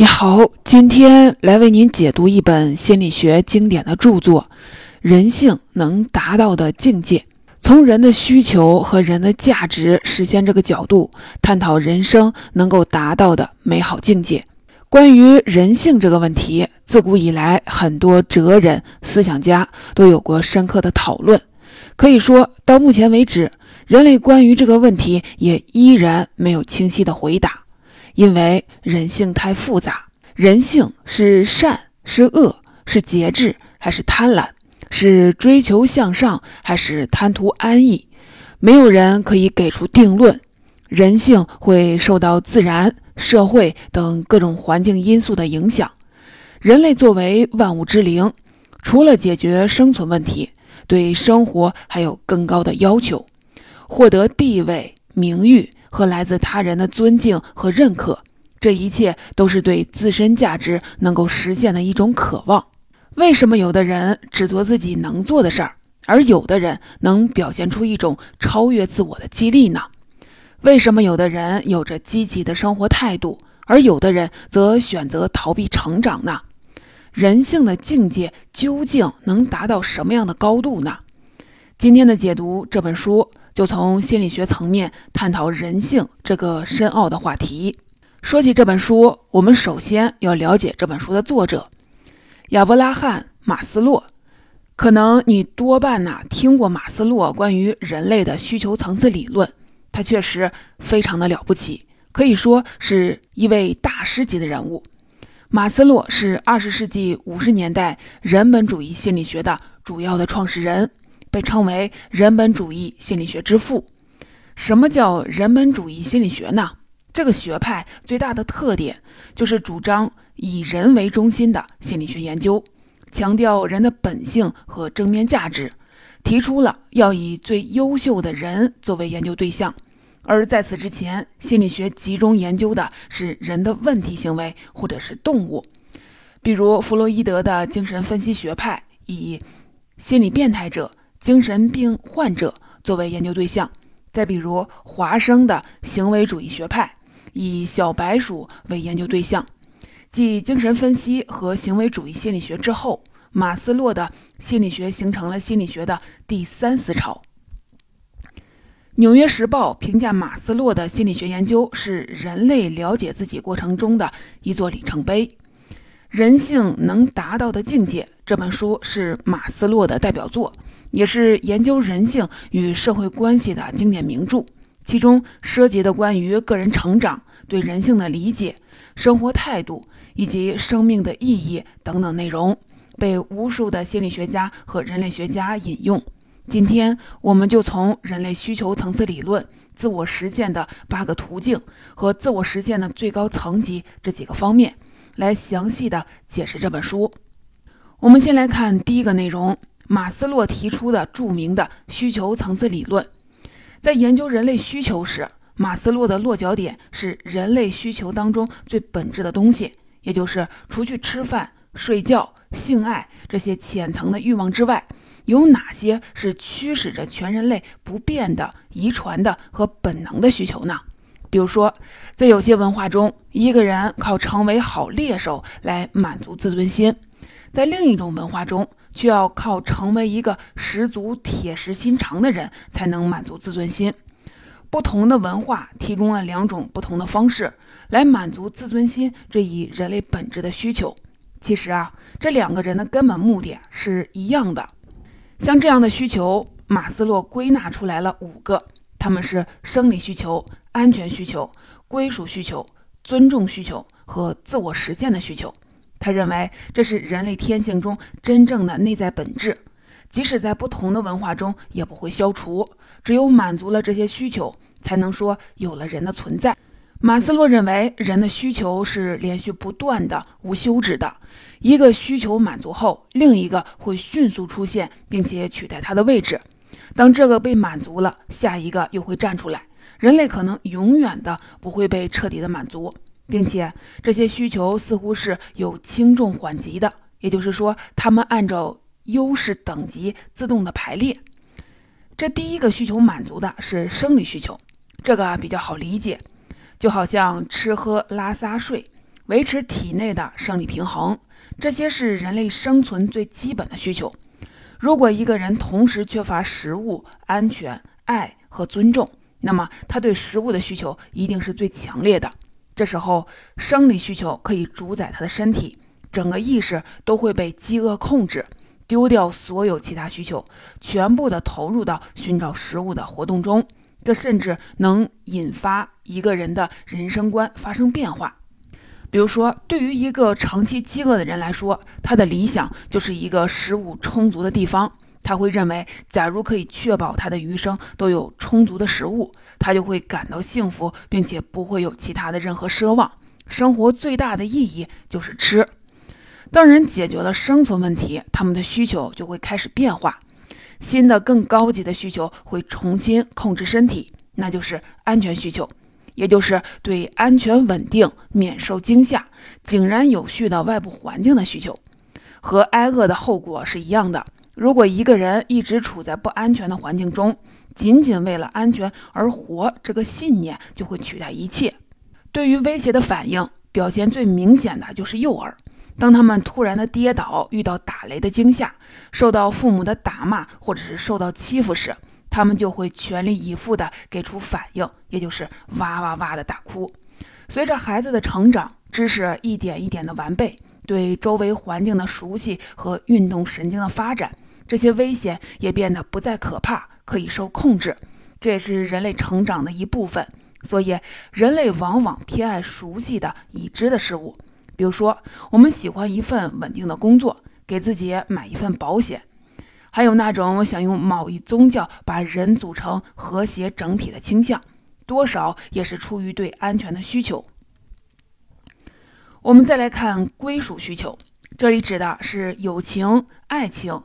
你好，今天来为您解读一本心理学经典的著作《人性能达到的境界》，从人的需求和人的价值实现这个角度，探讨人生能够达到的美好境界。关于人性这个问题，自古以来，很多哲人、思想家都有过深刻的讨论。可以说，到目前为止，人类关于这个问题也依然没有清晰的回答。因为人性太复杂，人性是善是恶，是节制还是贪婪，是追求向上还是贪图安逸，没有人可以给出定论。人性会受到自然、社会等各种环境因素的影响。人类作为万物之灵，除了解决生存问题，对生活还有更高的要求，获得地位、名誉。和来自他人的尊敬和认可，这一切都是对自身价值能够实现的一种渴望。为什么有的人只做自己能做的事儿，而有的人能表现出一种超越自我的激励呢？为什么有的人有着积极的生活态度，而有的人则选择逃避成长呢？人性的境界究竟能达到什么样的高度呢？今天的解读这本书。就从心理学层面探讨人性这个深奥的话题。说起这本书，我们首先要了解这本书的作者亚伯拉罕·马斯洛。可能你多半呢听过马斯洛关于人类的需求层次理论，他确实非常的了不起，可以说是一位大师级的人物。马斯洛是二十世纪五十年代人本主义心理学的主要的创始人。被称为人本主义心理学之父。什么叫人本主义心理学呢？这个学派最大的特点就是主张以人为中心的心理学研究，强调人的本性和正面价值，提出了要以最优秀的人作为研究对象。而在此之前，心理学集中研究的是人的问题行为或者是动物，比如弗洛伊德的精神分析学派以心理变态者。精神病患者作为研究对象，再比如华生的行为主义学派以小白鼠为研究对象，继精神分析和行为主义心理学之后，马斯洛的心理学形成了心理学的第三思潮。《纽约时报》评价马斯洛的心理学研究是人类了解自己过程中的一座里程碑。人性能达到的境界这本书是马斯洛的代表作。也是研究人性与社会关系的经典名著，其中涉及的关于个人成长、对人性的理解、生活态度以及生命的意义等等内容，被无数的心理学家和人类学家引用。今天，我们就从人类需求层次理论、自我实现的八个途径和自我实现的最高层级这几个方面，来详细的解释这本书。我们先来看第一个内容。马斯洛提出的著名的需求层次理论，在研究人类需求时，马斯洛的落脚点是人类需求当中最本质的东西，也就是除去吃饭、睡觉、性爱这些浅层的欲望之外，有哪些是驱使着全人类不变的、遗传的和本能的需求呢？比如说，在有些文化中，一个人靠成为好猎手来满足自尊心；在另一种文化中，需要靠成为一个十足铁石心肠的人才能满足自尊心。不同的文化提供了两种不同的方式来满足自尊心这一人类本质的需求。其实啊，这两个人的根本目的是一样的。像这样的需求，马斯洛归纳出来了五个，他们是生理需求、安全需求、归属需求、尊重需求和自我实现的需求。他认为这是人类天性中真正的内在本质，即使在不同的文化中也不会消除。只有满足了这些需求，才能说有了人的存在。马斯洛认为，人的需求是连续不断的、无休止的。一个需求满足后，另一个会迅速出现，并且取代它的位置。当这个被满足了，下一个又会站出来。人类可能永远的不会被彻底的满足。并且这些需求似乎是有轻重缓急的，也就是说，他们按照优势等级自动的排列。这第一个需求满足的是生理需求，这个比较好理解，就好像吃喝拉撒睡，维持体内的生理平衡，这些是人类生存最基本的需求。如果一个人同时缺乏食物、安全、爱和尊重，那么他对食物的需求一定是最强烈的。这时候，生理需求可以主宰他的身体，整个意识都会被饥饿控制，丢掉所有其他需求，全部的投入到寻找食物的活动中。这甚至能引发一个人的人生观发生变化。比如说，对于一个长期饥饿的人来说，他的理想就是一个食物充足的地方。他会认为，假如可以确保他的余生都有充足的食物，他就会感到幸福，并且不会有其他的任何奢望。生活最大的意义就是吃。当人解决了生存问题，他们的需求就会开始变化，新的更高级的需求会重新控制身体，那就是安全需求。也就是对安全稳定、免受惊吓、井然有序的外部环境的需求，和挨饿的后果是一样的。如果一个人一直处在不安全的环境中，仅仅为了安全而活，这个信念就会取代一切。对于威胁的反应，表现最明显的就是幼儿。当他们突然的跌倒、遇到打雷的惊吓、受到父母的打骂，或者是受到欺负时，他们就会全力以赴地给出反应，也就是哇哇哇的大哭。随着孩子的成长，知识一点一点的完备，对周围环境的熟悉和运动神经的发展，这些危险也变得不再可怕，可以受控制。这也是人类成长的一部分。所以，人类往往偏爱熟悉的、已知的事物。比如说，我们喜欢一份稳定的工作，给自己买一份保险。还有那种想用某一宗教把人组成和谐整体的倾向，多少也是出于对安全的需求。我们再来看归属需求，这里指的是友情、爱情、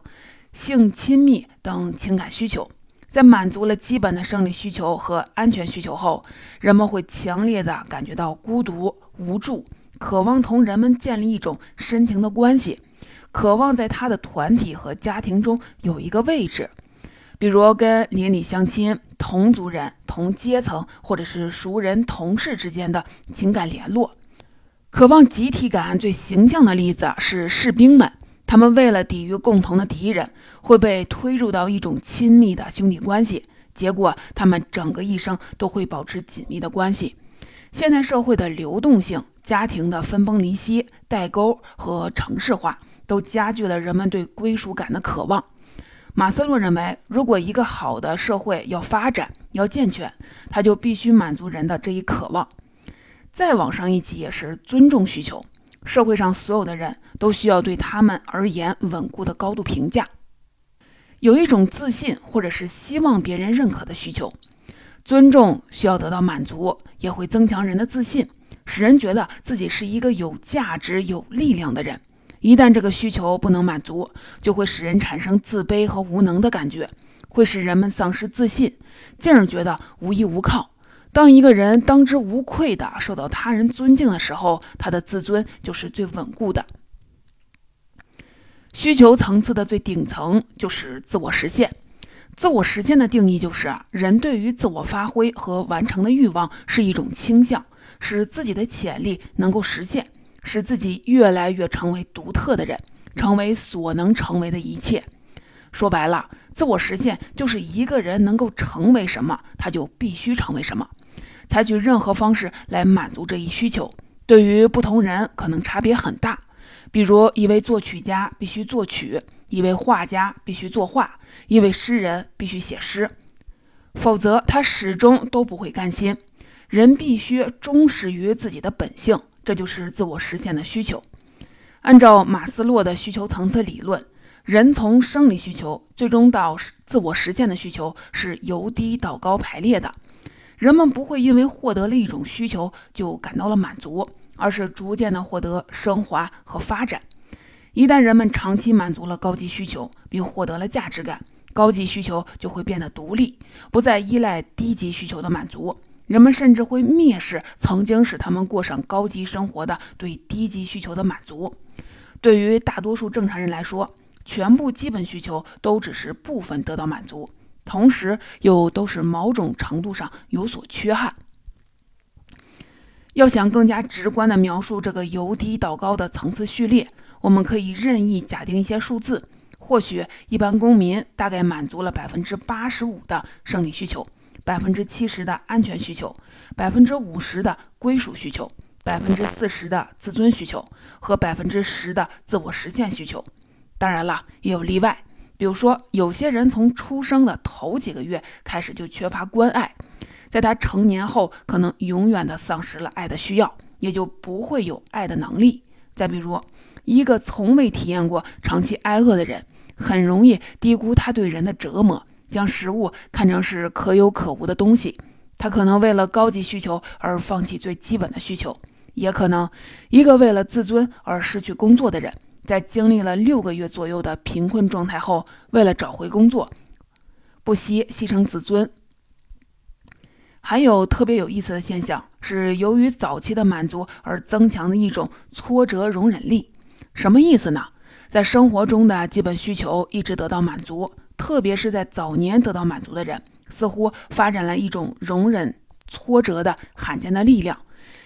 性亲密等情感需求。在满足了基本的生理需求和安全需求后，人们会强烈的感觉到孤独、无助，渴望同人们建立一种深情的关系。渴望在他的团体和家庭中有一个位置，比如跟邻里乡亲、同族人、同阶层或者是熟人、同事之间的情感联络。渴望集体感最形象的例子是士兵们，他们为了抵御共同的敌人，会被推入到一种亲密的兄弟关系，结果他们整个一生都会保持紧密的关系。现代社会的流动性、家庭的分崩离析、代沟和城市化。都加剧了人们对归属感的渴望。马斯洛认为，如果一个好的社会要发展、要健全，他就必须满足人的这一渴望。再往上一级也是尊重需求，社会上所有的人都需要对他们而言稳固的高度评价，有一种自信或者是希望别人认可的需求。尊重需要得到满足，也会增强人的自信，使人觉得自己是一个有价值、有力量的人。一旦这个需求不能满足，就会使人产生自卑和无能的感觉，会使人们丧失自信，进而觉得无依无靠。当一个人当之无愧的受到他人尊敬的时候，他的自尊就是最稳固的。需求层次的最顶层就是自我实现。自我实现的定义就是，人对于自我发挥和完成的欲望是一种倾向，使自己的潜力能够实现。使自己越来越成为独特的人，成为所能成为的一切。说白了，自我实现就是一个人能够成为什么，他就必须成为什么。采取任何方式来满足这一需求，对于不同人可能差别很大。比如，一位作曲家必须作曲，一位画家必须作画，一位诗人必须写诗，否则他始终都不会甘心。人必须忠实于自己的本性。这就是自我实现的需求。按照马斯洛的需求层次理论，人从生理需求最终到自我实现的需求是由低到高排列的。人们不会因为获得了一种需求就感到了满足，而是逐渐的获得升华和发展。一旦人们长期满足了高级需求，并获得了价值感，高级需求就会变得独立，不再依赖低级需求的满足。人们甚至会蔑视曾经使他们过上高级生活的对低级需求的满足。对于大多数正常人来说，全部基本需求都只是部分得到满足，同时又都是某种程度上有所缺憾。要想更加直观地描述这个由低到高的层次序列，我们可以任意假定一些数字。或许一般公民大概满足了百分之八十五的生理需求，百分之七十的安全需求，百分之五十的归属需求，百分之四十的自尊需求和百分之十的自我实现需求。当然了，也有例外，比如说有些人从出生的头几个月开始就缺乏关爱，在他成年后可能永远的丧失了爱的需要，也就不会有爱的能力。再比如，一个从未体验过长期挨饿的人。很容易低估他对人的折磨，将食物看成是可有可无的东西。他可能为了高级需求而放弃最基本的需求，也可能一个为了自尊而失去工作的人，在经历了六个月左右的贫困状态后，为了找回工作，不惜牺牲自尊。还有特别有意思的现象是，由于早期的满足而增强的一种挫折容忍力。什么意思呢？在生活中的基本需求一直得到满足，特别是在早年得到满足的人，似乎发展了一种容忍挫折的罕见的力量，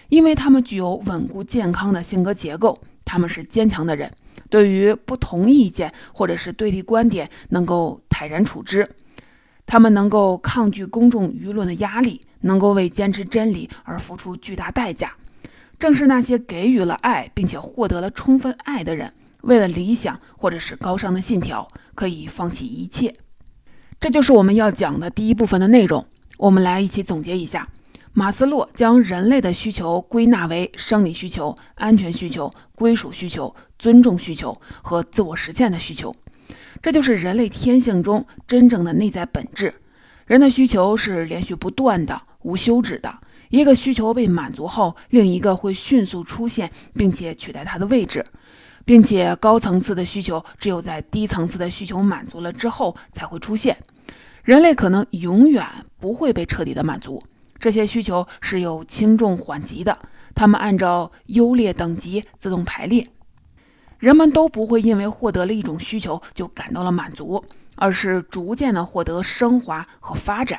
因为他们具有稳固健康的性格结构，他们是坚强的人，对于不同意见或者是对立观点能够泰然处之，他们能够抗拒公众舆论的压力，能够为坚持真理而付出巨大代价。正是那些给予了爱并且获得了充分爱的人。为了理想或者是高尚的信条，可以放弃一切。这就是我们要讲的第一部分的内容。我们来一起总结一下：马斯洛将人类的需求归纳为生理需求、安全需求、归属需求、尊重需求和自我实现的需求。这就是人类天性中真正的内在本质。人的需求是连续不断的、无休止的。一个需求被满足后，另一个会迅速出现，并且取代它的位置。并且高层次的需求只有在低层次的需求满足了之后才会出现，人类可能永远不会被彻底的满足。这些需求是有轻重缓急的，他们按照优劣等级自动排列。人们都不会因为获得了一种需求就感到了满足，而是逐渐的获得升华和发展。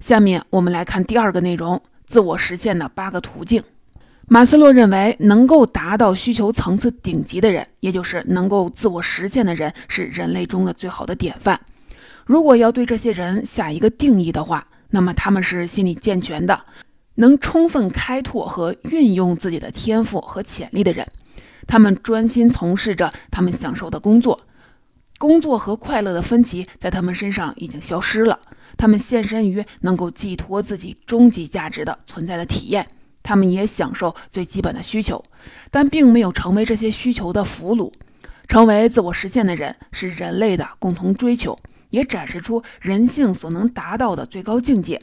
下面我们来看第二个内容：自我实现的八个途径。马斯洛认为，能够达到需求层次顶级的人，也就是能够自我实现的人，是人类中的最好的典范。如果要对这些人下一个定义的话，那么他们是心理健全的，能充分开拓和运用自己的天赋和潜力的人。他们专心从事着他们享受的工作，工作和快乐的分歧在他们身上已经消失了。他们献身于能够寄托自己终极价值的存在的体验。他们也享受最基本的需求，但并没有成为这些需求的俘虏。成为自我实现的人是人类的共同追求，也展示出人性所能达到的最高境界。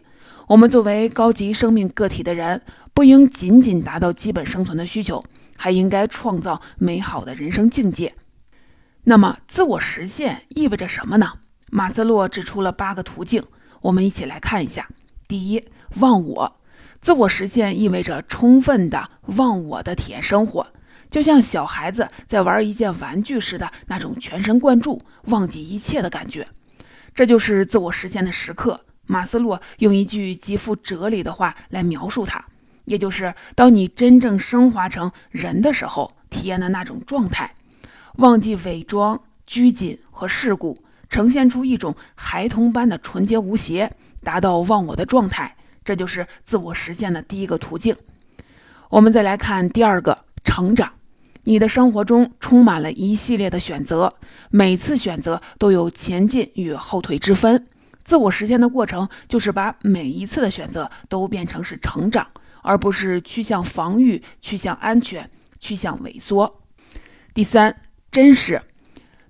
我们作为高级生命个体的人，不应仅仅达到基本生存的需求，还应该创造美好的人生境界。那么，自我实现意味着什么呢？马斯洛指出了八个途径，我们一起来看一下。第一，忘我。自我实现意味着充分的忘我的体验生活，就像小孩子在玩一件玩具似的那种全神贯注、忘记一切的感觉。这就是自我实现的时刻。马斯洛用一句极富哲理的话来描述它，也就是当你真正升华成人的时候，体验的那种状态，忘记伪装、拘谨和世故，呈现出一种孩童般的纯洁无邪，达到忘我的状态。这就是自我实现的第一个途径。我们再来看第二个，成长。你的生活中充满了一系列的选择，每次选择都有前进与后退之分。自我实现的过程就是把每一次的选择都变成是成长，而不是趋向防御、趋向安全、趋向萎缩。第三，真实，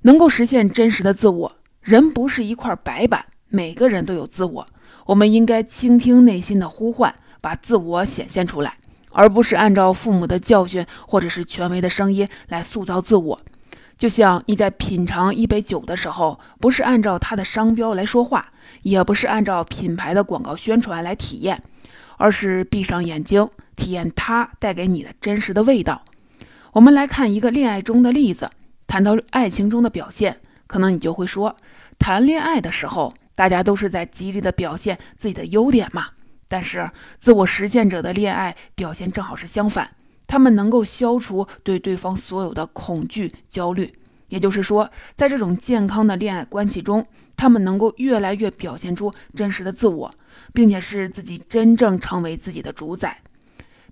能够实现真实的自我。人不是一块白板，每个人都有自我。我们应该倾听内心的呼唤，把自我显现出来，而不是按照父母的教训或者是权威的声音来塑造自我。就像你在品尝一杯酒的时候，不是按照它的商标来说话，也不是按照品牌的广告宣传来体验，而是闭上眼睛，体验它带给你的真实的味道。我们来看一个恋爱中的例子。谈到爱情中的表现，可能你就会说，谈恋爱的时候。大家都是在极力的表现自己的优点嘛，但是自我实现者的恋爱表现正好是相反，他们能够消除对对方所有的恐惧、焦虑。也就是说，在这种健康的恋爱关系中，他们能够越来越表现出真实的自我，并且是自己真正成为自己的主宰，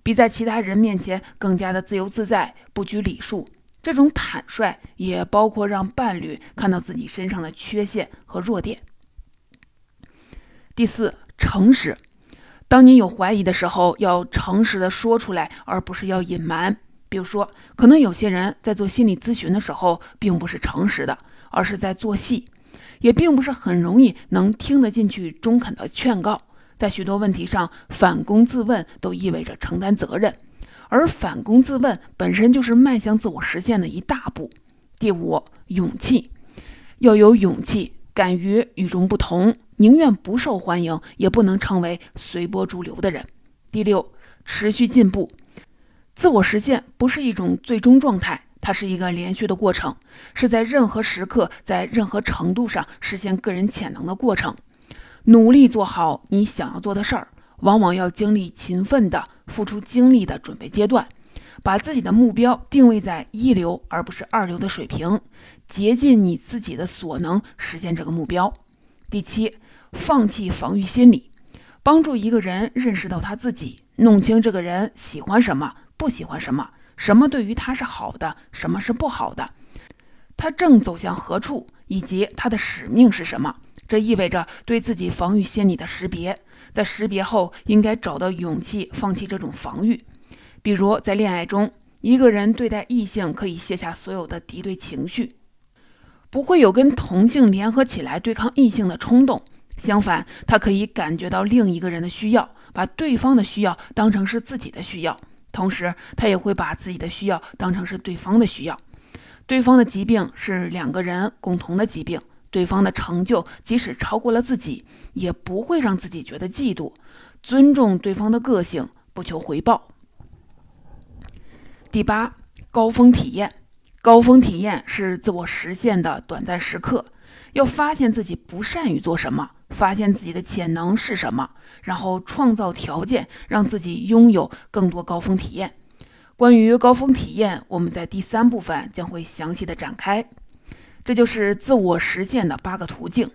比在其他人面前更加的自由自在、不拘礼数。这种坦率也包括让伴侣看到自己身上的缺陷和弱点。第四，诚实。当你有怀疑的时候，要诚实的说出来，而不是要隐瞒。比如说，可能有些人在做心理咨询的时候，并不是诚实的，而是在做戏，也并不是很容易能听得进去中肯的劝告。在许多问题上，反躬自问都意味着承担责任，而反躬自问本身就是迈向自我实现的一大步。第五，勇气，要有勇气，敢于与众不同，宁愿不受欢迎，也不能成为随波逐流的人。第六，持续进步。自我实现不是一种最终状态，它是一个连续的过程，是在任何时刻、在任何程度上实现个人潜能的过程。努力做好你想要做的事儿，往往要经历勤奋的付出精力的准备阶段，把自己的目标定位在一流而不是二流的水平，竭尽你自己的所能实现这个目标。第七，放弃防御心理，帮助一个人认识到他自己，弄清这个人喜欢什么。不喜欢什么，什么对于他是好的，什么是不好的，他正走向何处，以及他的使命是什么。这意味着对自己防御心理的识别，在识别后应该找到勇气放弃这种防御。比如在恋爱中，一个人对待异性可以卸下所有的敌对情绪，不会有跟同性联合起来对抗异性的冲动。相反，他可以感觉到另一个人的需要，把对方的需要当成是自己的需要。同时，他也会把自己的需要当成是对方的需要。对方的疾病是两个人共同的疾病，对方的成就即使超过了自己，也不会让自己觉得嫉妒。尊重对方的个性，不求回报。第八，高峰体验。高峰体验是自我实现的短暂时刻，要发现自己不善于做什么。发现自己的潜能是什么，然后创造条件，让自己拥有更多高峰体验。关于高峰体验，我们在第三部分将会详细的展开。这就是自我实现的八个途径：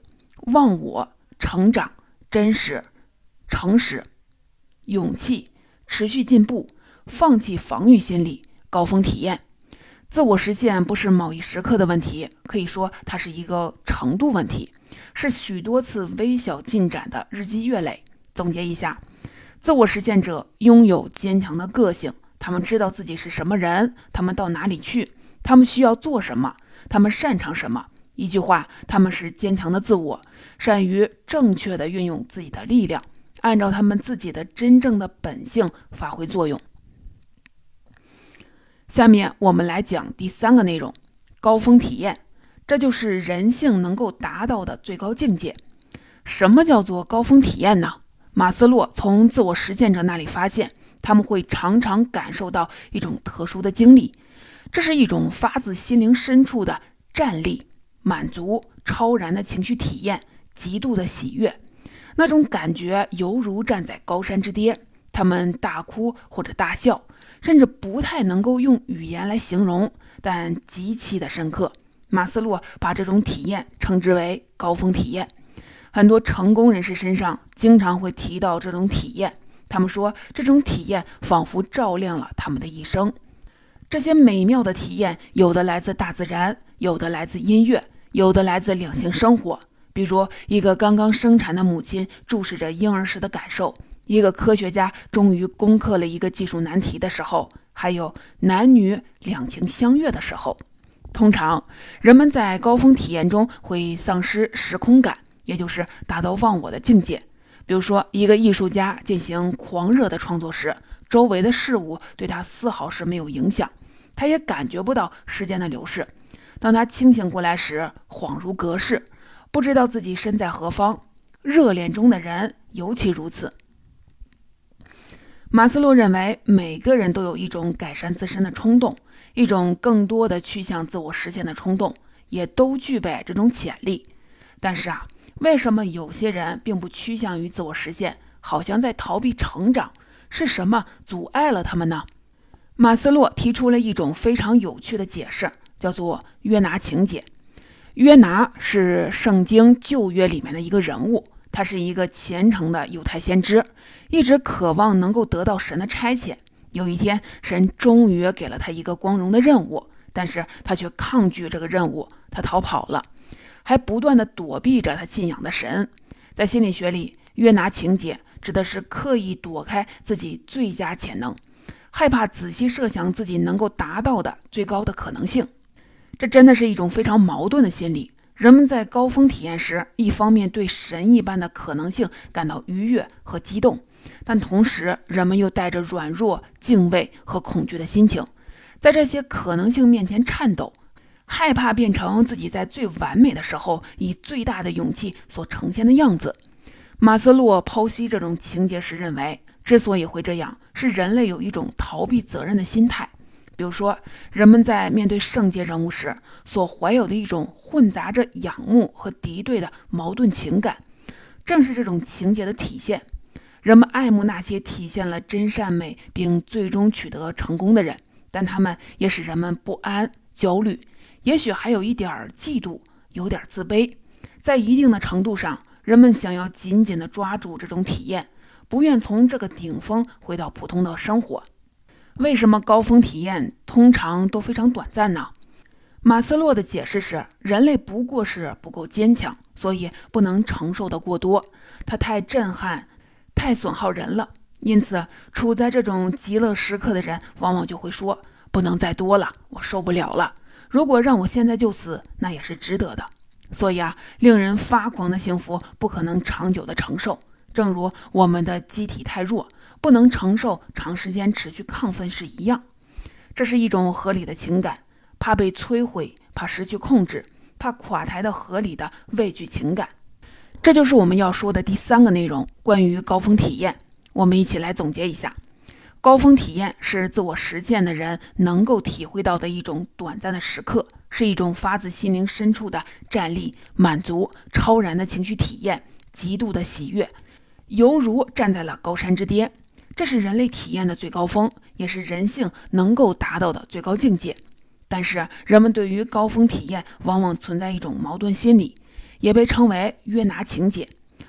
忘我、成长、真实、诚实、勇气、持续进步、放弃防御心理、高峰体验。自我实现不是某一时刻的问题，可以说它是一个程度问题。是许多次微小进展的日积月累。总结一下，自我实现者拥有坚强的个性，他们知道自己是什么人，他们到哪里去，他们需要做什么，他们擅长什么。一句话，他们是坚强的自我，善于正确的运用自己的力量，按照他们自己的真正的本性发挥作用。下面我们来讲第三个内容：高峰体验。这就是人性能够达到的最高境界。什么叫做高峰体验呢？马斯洛从自我实现者那里发现，他们会常常感受到一种特殊的经历，这是一种发自心灵深处的站立、满足、超然的情绪体验，极度的喜悦。那种感觉犹如站在高山之巅，他们大哭或者大笑，甚至不太能够用语言来形容，但极其的深刻。马斯洛把这种体验称之为高峰体验。很多成功人士身上经常会提到这种体验。他们说，这种体验仿佛照亮了他们的一生。这些美妙的体验，有的来自大自然，有的来自音乐，有的来自两性生活。比如，一个刚刚生产的母亲注视着婴儿时的感受；一个科学家终于攻克了一个技术难题的时候；还有男女两情相悦的时候。通常，人们在高峰体验中会丧失时空感，也就是达到忘我的境界。比如说，一个艺术家进行狂热的创作时，周围的事物对他丝毫是没有影响，他也感觉不到时间的流逝。当他清醒过来时，恍如隔世，不知道自己身在何方。热恋中的人尤其如此。马斯洛认为，每个人都有一种改善自身的冲动。一种更多的趋向自我实现的冲动，也都具备这种潜力。但是啊，为什么有些人并不趋向于自我实现，好像在逃避成长，是什么阻碍了他们呢？马斯洛提出了一种非常有趣的解释，叫做约拿情节。约拿是圣经旧约里面的一个人物，他是一个虔诚的犹太先知，一直渴望能够得到神的差遣。有一天，神终于给了他一个光荣的任务，但是他却抗拒这个任务，他逃跑了，还不断的躲避着他信仰的神。在心理学里，约拿情节指的是刻意躲开自己最佳潜能。害怕仔细设想自己能够达到的最高的可能性，这真的是一种非常矛盾的心理。人们在高峰体验时，一方面对神一般的可能性感到愉悦和激动，但同时人们又带着软弱、敬畏和恐惧的心情，在这些可能性面前颤抖，害怕变成自己在最完美的时候以最大的勇气所呈现的样子。马斯洛剖析这种情节时认为。之所以会这样，是人类有一种逃避责任的心态。比如说，人们在面对圣洁人物时所怀有的一种混杂着仰慕和敌对的矛盾情感，正是这种情节的体现。人们爱慕那些体现了真善美并最终取得成功的人，但他们也使人们不安、焦虑，也许还有一点儿嫉妒，有点自卑。在一定的程度上，人们想要紧紧地抓住这种体验。不愿从这个顶峰回到普通的生活，为什么高峰体验通常都非常短暂呢？马斯洛的解释是：人类不过是不够坚强，所以不能承受的过多，它太震撼，太损耗人了。因此，处在这种极乐时刻的人，往往就会说：“不能再多了，我受不了了。如果让我现在就死，那也是值得的。”所以啊，令人发狂的幸福不可能长久的承受。正如我们的机体太弱，不能承受长时间持续亢奋是一样，这是一种合理的情感，怕被摧毁，怕失去控制，怕垮台的合理的畏惧情感。这就是我们要说的第三个内容，关于高峰体验。我们一起来总结一下：高峰体验是自我实践的人能够体会到的一种短暂的时刻，是一种发自心灵深处的站立、满足、超然的情绪体验，极度的喜悦。犹如站在了高山之巅，这是人类体验的最高峰，也是人性能够达到的最高境界。但是，人们对于高峰体验往往存在一种矛盾心理，也被称为约拿情节，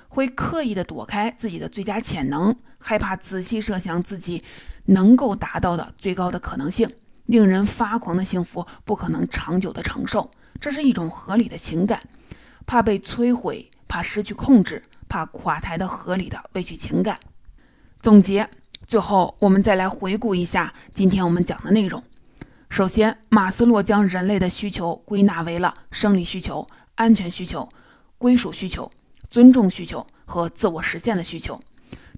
会刻意的躲开自己的最佳潜能，害怕仔细设想自己能够达到的最高的可能性。令人发狂的幸福不可能长久的承受，这是一种合理的情感，怕被摧毁，怕失去控制。怕垮台的合理的畏惧情感。总结，最后我们再来回顾一下今天我们讲的内容。首先，马斯洛将人类的需求归纳为了生理需求、安全需求、归属需求、尊重需求和自我实现的需求。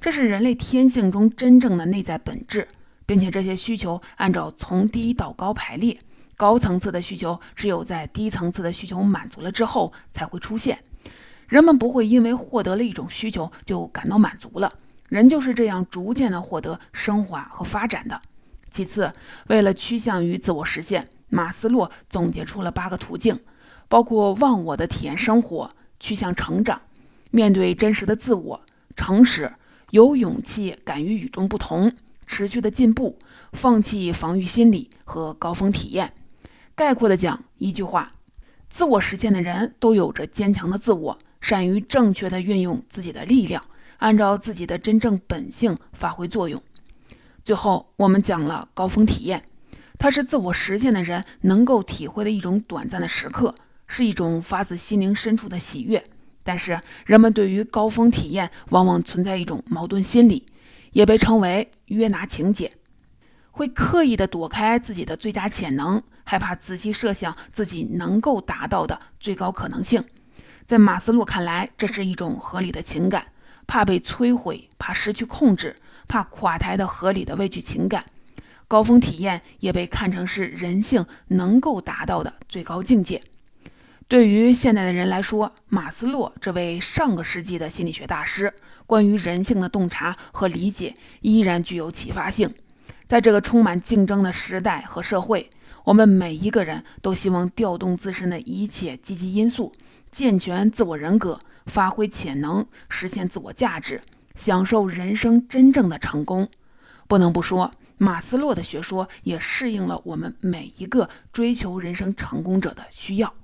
这是人类天性中真正的内在本质，并且这些需求按照从低到高排列，高层次的需求只有在低层次的需求满足了之后才会出现。人们不会因为获得了一种需求就感到满足了，人就是这样逐渐的获得升华和发展的。其次，为了趋向于自我实现，马斯洛总结出了八个途径，包括忘我的体验生活、趋向成长、面对真实的自我、诚实、有勇气、敢于与众不同、持续的进步、放弃防御心理和高峰体验。概括的讲，一句话：自我实现的人都有着坚强的自我。善于正确的运用自己的力量，按照自己的真正本性发挥作用。最后，我们讲了高峰体验，它是自我实现的人能够体会的一种短暂的时刻，是一种发自心灵深处的喜悦。但是，人们对于高峰体验往往存在一种矛盾心理，也被称为约拿情节，会刻意的躲开自己的最佳潜能，害怕仔细设想自己能够达到的最高可能性。在马斯洛看来，这是一种合理的情感，怕被摧毁，怕失去控制，怕垮台的合理的畏惧情感。高峰体验也被看成是人性能够达到的最高境界。对于现代的人来说，马斯洛这位上个世纪的心理学大师，关于人性的洞察和理解依然具有启发性。在这个充满竞争的时代和社会，我们每一个人都希望调动自身的一切积极因素。健全自我人格，发挥潜能，实现自我价值，享受人生真正的成功。不能不说，马斯洛的学说也适应了我们每一个追求人生成功者的需要。